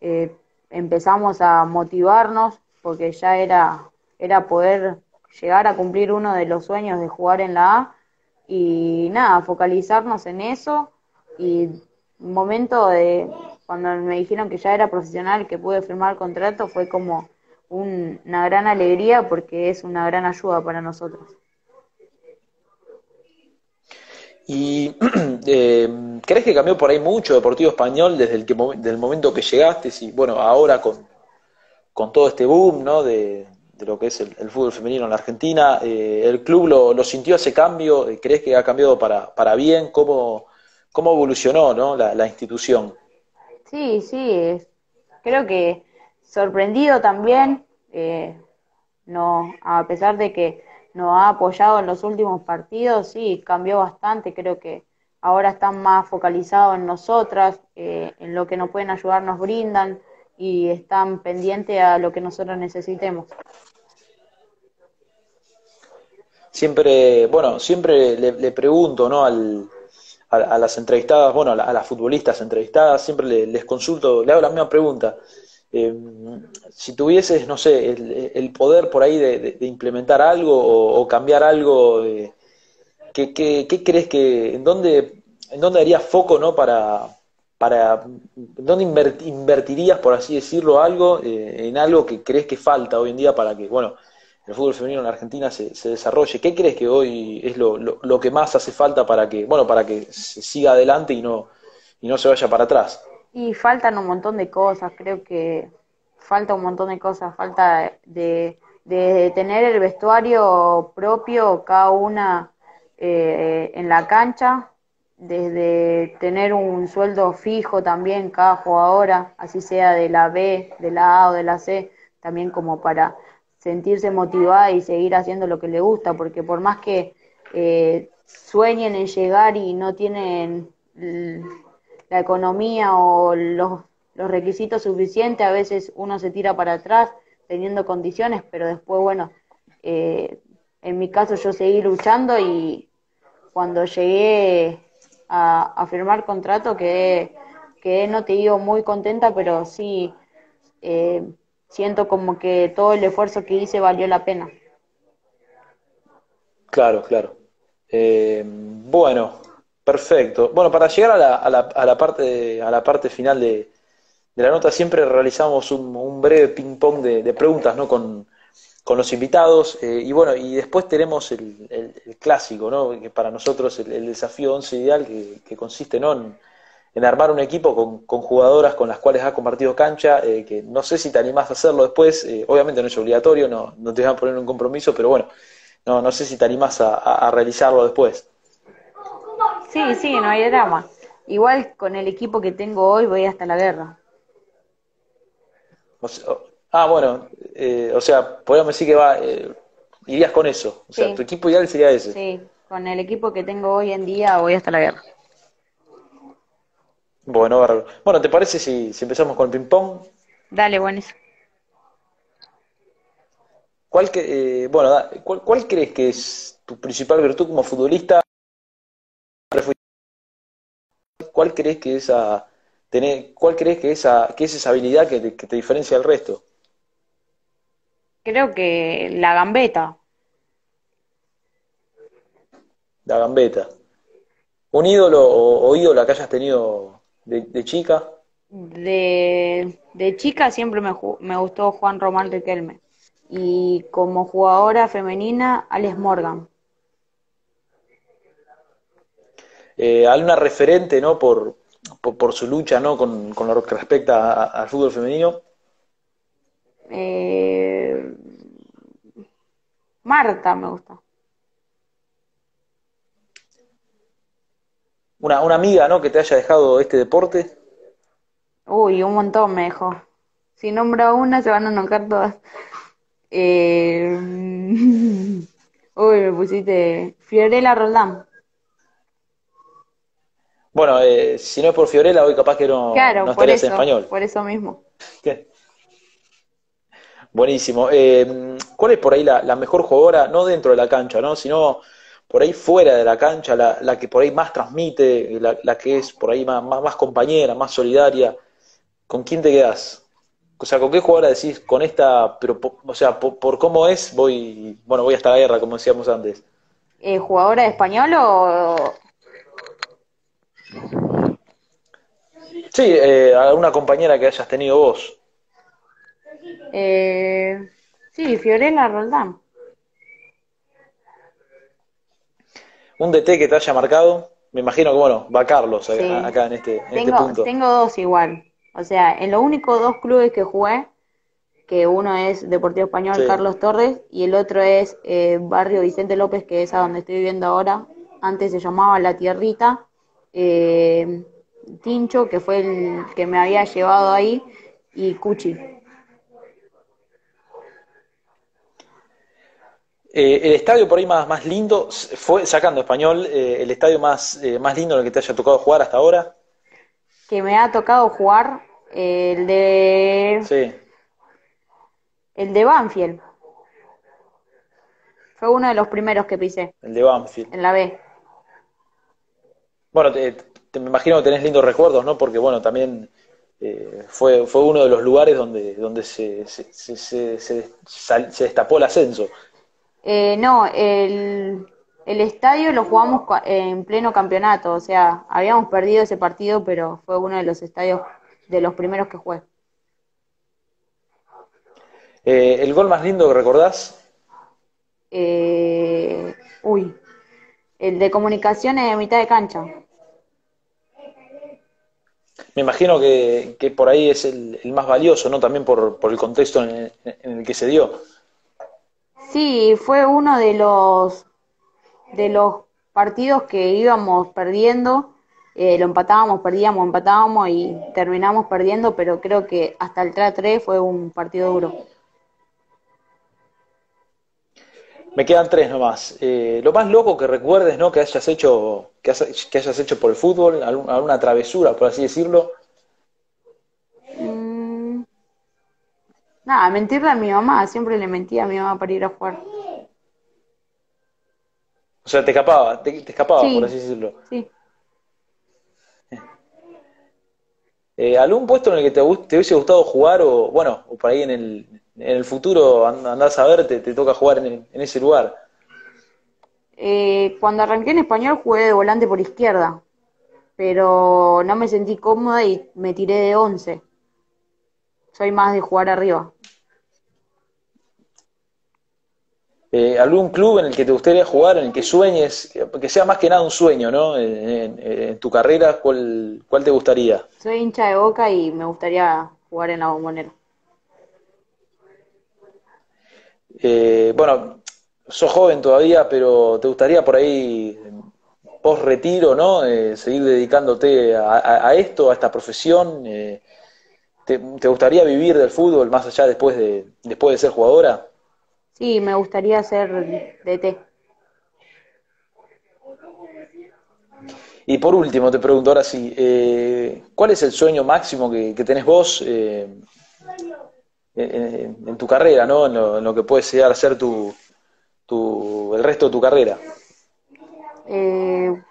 eh, empezamos a motivarnos porque ya era, era poder llegar a cumplir uno de los sueños de jugar en la A y nada, focalizarnos en eso y un momento de cuando me dijeron que ya era profesional, que pude firmar el contrato, fue como una gran alegría porque es una gran ayuda para nosotros. ¿Y *clears throat* eh, crees que cambió por ahí mucho Deportivo Español desde el, que, del momento que llegaste? Y bueno, ahora con, con todo este boom ¿no? de, lo que es el, fútbol femenino en la Argentina, eh, ¿el club lo, sintió ese cambio? ¿Crees que ha cambiado para, para bien? ¿Cómo, cómo evolucionó ¿no? la, la institución? Sí, sí, creo que sorprendido también, eh, no, a pesar de que nos ha apoyado en los últimos partidos, sí, cambió bastante, creo que ahora están más focalizados en nosotras, eh, en lo que nos pueden ayudar, nos brindan y están pendientes a lo que nosotros necesitemos. Siempre, bueno, siempre le, pregunto, ¿no? Al, a, las entrevistadas, bueno, a, las futbolistas entrevistadas, siempre les consulto, le hago la misma pregunta. Eh, si tuvieses, no sé, el, poder por ahí de, implementar algo o, cambiar algo, eh, ¿qué, qué, crees que, en dónde, en dónde harías foco, ¿no? Para, para ¿dónde invertirías, por así decirlo, algo, eh, en algo que crees que falta hoy en día para que, bueno, el fútbol femenino en Argentina se, se desarrolle? ¿Qué crees que hoy es lo, lo, que más hace falta para que, bueno, para que se siga adelante y no, y no se vaya para atrás? Y faltan un montón de cosas, creo que falta un montón de cosas, falta de, de tener el vestuario propio, cada una eh, en la cancha, desde tener un sueldo fijo también cada jugadora, así sea de la B, de la A o de la C, también como para sentirse motivada y seguir haciendo lo que le gusta, porque por más que eh, sueñen en llegar y no tienen la economía o los, los requisitos suficientes, a veces uno se tira para atrás teniendo condiciones, pero después, bueno, eh, en mi caso yo seguí luchando y cuando llegué a, firmar contrato quedé, quedé, no te digo muy contenta, pero sí eh, siento como que todo el esfuerzo que hice valió la pena. Claro, claro. Eh, bueno, Perfecto. Bueno, para llegar a la, a la, a la parte, a la parte final de, de, la nota, siempre realizamos un, un breve ping-pong de, de, preguntas ¿no? con, con los invitados. Eh, y bueno, y después tenemos el, el, clásico, ¿no? que para nosotros el, desafío 11 ideal, que, que consiste ¿no? en, en, armar un equipo con, con, jugadoras con las cuales has compartido cancha, eh, que no sé si te animás a hacerlo después. Eh, obviamente no es obligatorio, no, no te van a poner un compromiso, pero bueno, no, no sé si te animás a, a realizarlo después. Sí, sí, no hay drama. Igual con el equipo que tengo hoy voy hasta la guerra. Ah, bueno, eh, o sea, podríamos decir que va, eh, irías con eso. O sea, tu equipo ideal sería ese. Sí, con el equipo que tengo hoy en día voy hasta la guerra. Bueno, bárbaro. Bueno, ¿te parece si, si empezamos con el ping-pong? Dale, buenísimo. ¿Cuál, que, eh, bueno, ¿cuál, ¿cuál crees que es tu principal virtud como futbolista ¿cuál crees que esa tener, cuál crees que esa que es esa habilidad que te, que te diferencia del resto? Creo que la gambeta. La gambeta. ¿Un ídolo o, o ídola que hayas tenido de, de chica? De, de, chica siempre me, me gustó Juan Román Riquelme. Y como jugadora femenina, Alex Morgan. eh, una referente ¿no? Por, por, su lucha ¿no? con, con lo que respecta al fútbol femenino? Eh, Marta me gusta. una, una amiga, ¿no? Que te haya dejado este deporte. Uy, un montón me dejó. Si nombro una, se van a enojar todas. Eh... *laughs* Uy, me pusiste Fiorella Roldán. Bueno, eh, si no es por Fiorella, hoy capaz que no, Claro, no por estarías eso, en español. por eso mismo. ¿Qué? *laughs* Buenísimo. Eh, ¿cuál es por ahí la, la mejor jugadora, no dentro de la cancha, ¿no? sino por ahí fuera de la cancha, la, la que por ahí más transmite, la, la que es por ahí más, más, más compañera, más solidaria? ¿Con quién te quedas? O sea, ¿con qué jugadora decís con esta, pero o sea, po- por, cómo es, voy, bueno, voy hasta la guerra, como decíamos antes? Eh, ¿jugadora de español o...? Sí, eh, alguna compañera que hayas tenido vos. Eh... Sí, Fiorella Roldán. Un DT que te haya marcado. Me imagino que, bueno, va Carlos acá, Sí. acá en este, en este Tengo, punto. tengo dos igual. O sea, en los únicos dos clubes que jugué, que uno es Deportivo Español Sí. Carlos Torres y el otro es eh, Barrio Vicente López, que es a donde estoy viviendo ahora. Antes se llamaba La Tierrita. Eh, Tincho, que fue el que me había llevado ahí, y Cuchi. Eh, el estadio por ahí más, más lindo, fue, sacando español, eh, el estadio más, eh, más lindo en el que te haya tocado jugar hasta ahora. Que me ha tocado jugar eh, el de Sí. el de Banfield. Fue uno de los primeros que pisé El de Banfield. en la B. Bueno, te, te- me imagino que tenés lindos recuerdos, ¿no? Porque, bueno, también eh, fue, fue uno de los lugares donde, donde se, se, se, se- se- sal- se destapó el ascenso. Eh, no, el, el estadio lo jugamos en pleno campeonato, o sea, habíamos perdido ese partido, pero fue uno de los estadios de los primeros que jugué. Eh, ¿el gol más lindo que recordás? Eh, uy, el de comunicaciones de mitad de cancha. Me imagino que, que por ahí es el, el más valioso, ¿no? También por, por el contexto en el, en el que se dio. Sí, fue uno de los de los partidos que íbamos perdiendo, eh, lo empatábamos, perdíamos, empatábamos y terminamos perdiendo, pero creo que hasta el 3-3 fue un partido duro. Me quedan tres nomás. Eh, lo más loco que recuerdes, ¿no? Que hayas hecho, que, que hayas hecho por el fútbol, alguna travesura, por así decirlo. Nada, mentirle a mi mamá, siempre le mentía a mi mamá para ir a jugar. O sea, te escapaba, te, te escapaba, Sí. por así decirlo. Sí. *laughs* Eh, ¿algún puesto en el que te, hubiese gustado jugar o, bueno, o por ahí en el, en el futuro and- andás a ver, te, te toca jugar en, en ese lugar? Eh, cuando arranqué en español jugué de volante por izquierda, pero no me sentí cómoda y me tiré de 11. Soy más de jugar arriba. Eh, ¿algún club en el que te gustaría jugar, en el que sueñes, que, sea más que nada un sueño, ¿no? En, en- en tu carrera, ¿cuál, cuál te gustaría? Soy hincha de Boca y me gustaría jugar en la Bombonera. Eh, bueno, sos joven todavía, pero te gustaría por ahí, post retiro, ¿no? Eh, seguir dedicándote a, a- a esto, a esta profesión. Eh, ¿te, te gustaría vivir del fútbol más allá después de, después de ser jugadora? Sí, me gustaría ser DT. Y por último, te pregunto ahora sí, eh, ¿cuál es el sueño máximo que, que tenés vos eh, en, en- tu carrera, ¿no? En lo, en lo que puede llegar a ser tu, tu, el resto de tu carrera. Eh,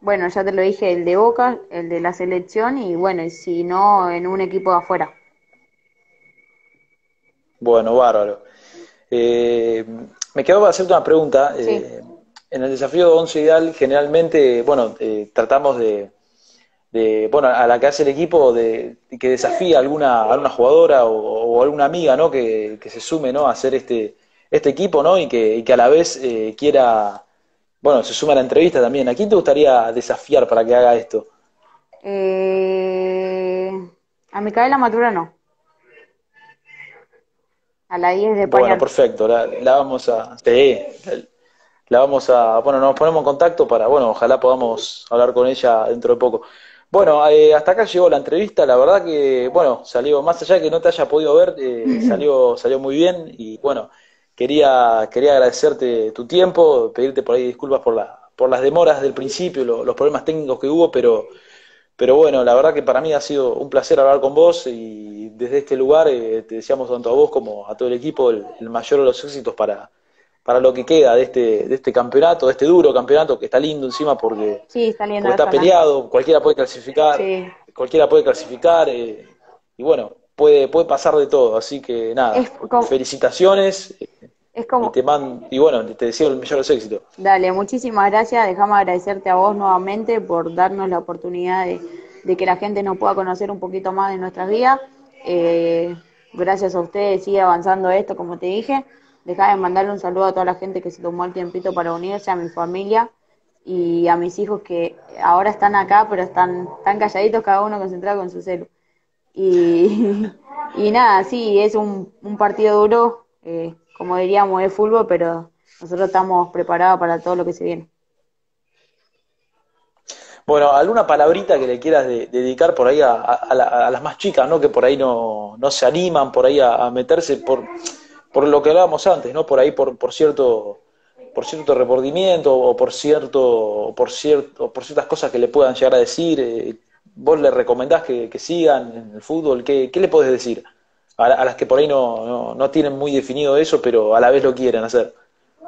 bueno, ya te lo dije, el de Boca, el de la selección y bueno, y si no, en un equipo de afuera. Bueno, bárbaro. Eh, me quedo para hacerte una pregunta. Eh, en el desafío de Once Ideal, generalmente, bueno, eh, tratamos de, de, bueno, a la que hace el equipo, de, que desafíe a alguna, a alguna jugadora o, o alguna amiga, ¿no? Que, que se sume, ¿no? A hacer este, este equipo, ¿no? Y que, y que a la vez eh, quiera, bueno, se sume a la entrevista también. ¿A quién te gustaría desafiar para que haga esto? Eh, a Micaela Maturano. A la 10 de Bueno, perfecto, la, la vamos a... Sí, la vamos a, bueno, nos ponemos en contacto para, bueno, ojalá podamos hablar con ella dentro de poco. Bueno, eh, hasta acá llegó la entrevista, la verdad que, bueno, salió, más allá de que no te haya podido ver, eh, salió, salió muy bien y bueno, quería, quería agradecerte tu tiempo, pedirte por ahí disculpas por, la, por las demoras del principio, los problemas técnicos que hubo, pero, pero bueno, la verdad que para mí ha sido un placer hablar con vos y desde este lugar eh, te deseamos tanto a vos como a todo el equipo el mayor de los éxitos para para lo que queda de este, de este campeonato, de este duro campeonato que está lindo encima porque, está, peleado, cualquiera puede clasificar, cualquiera puede clasificar eh, y bueno, puede, puede pasar de todo, así que nada, felicitaciones. Es como... Y, te y bueno, te deseo el mayor de éxitos. Dale, muchísimas gracias, dejame agradecerte a vos nuevamente por darnos la oportunidad de, que la gente nos pueda conocer un poquito más de nuestras vidas. Eh, gracias a ustedes sigue avanzando esto, como te dije. Deja de mandarle un saludo a toda la gente que se tomó el tiempito para unirse, a mi familia y a mis hijos que ahora están acá, pero están tan calladitos, cada uno concentrado con su celu. Y, *laughs* y nada, sí, es un, un partido duro, eh, como diríamos, de fútbol, pero nosotros estamos preparados para todo lo que se viene. Bueno, ¿alguna palabrita que le quieras dedicar por ahí a, a, las más chicas, ¿no? Que por ahí no, no se animan por ahí a meterse por por lo que hablábamos antes, ¿no? Por ahí, por, por cierto por cierto remordimiento o por cierto por cierto por ciertas cosas que le puedan llegar a decir eh, vos le recomendás que, sigan en el fútbol qué, qué le podés decir a, las que por ahí no, no, tienen muy definido eso pero a la vez lo quieren hacer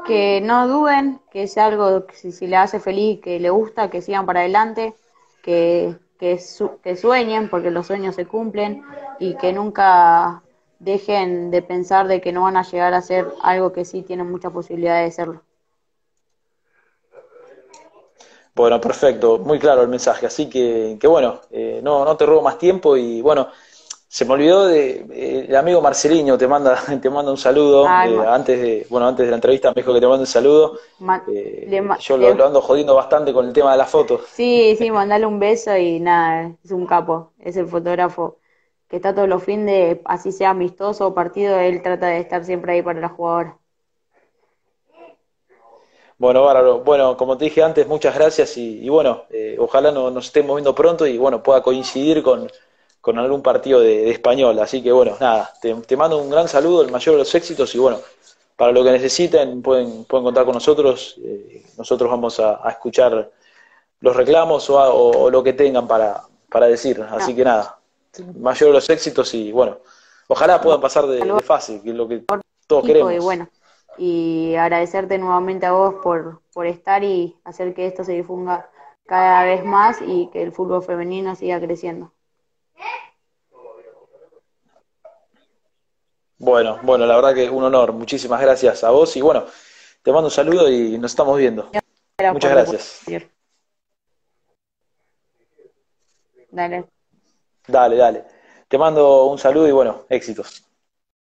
que no duden que es algo que si, le hace feliz que le gusta que sigan para adelante que que, que sueñen porque los sueños se cumplen y que nunca dejen de pensar de que no van a llegar a ser algo que sí tienen mucha posibilidad de serlo. Bueno, perfecto, muy claro el mensaje. Así que, que bueno, eh, no, no te robo más tiempo y bueno, se me olvidó de eh, el amigo Marceliño te manda *laughs* te manda un saludo eh, antes de bueno antes de la entrevista me dijo que te manda un saludo yo lo, ando jodiendo bastante con el tema de las fotos sí sí *laughs* mandale un beso y nada es un capo es el fotógrafo que está todos los fines, así sea amistoso o partido, él trata de estar siempre ahí para la jugadora. Bueno, bárbaro. Bueno, como te dije antes, muchas gracias y, bueno, eh, ojalá nos estemos viendo pronto y bueno, pueda coincidir con, algún partido de, español. Así que bueno, nada, te, mando un gran saludo, el mayor de los éxitos y bueno, para lo que necesiten pueden, pueden contar con nosotros. Eh, nosotros vamos a, escuchar los reclamos o, lo que tengan para, para decir. Así que nada, mayor de los éxitos y bueno, ojalá puedan pasar de, fácil, que es lo que todos queremos. Y bueno, y agradecerte nuevamente a vos por, por estar y hacer que esto se difunda cada vez más y que el fútbol femenino siga creciendo. Bueno, bueno, la verdad que es un honor. Muchísimas gracias a vos y bueno, te mando un saludo y nos estamos viendo. Muchas gracias. Dale. Dale, dale. Te mando un saludo y bueno, éxitos.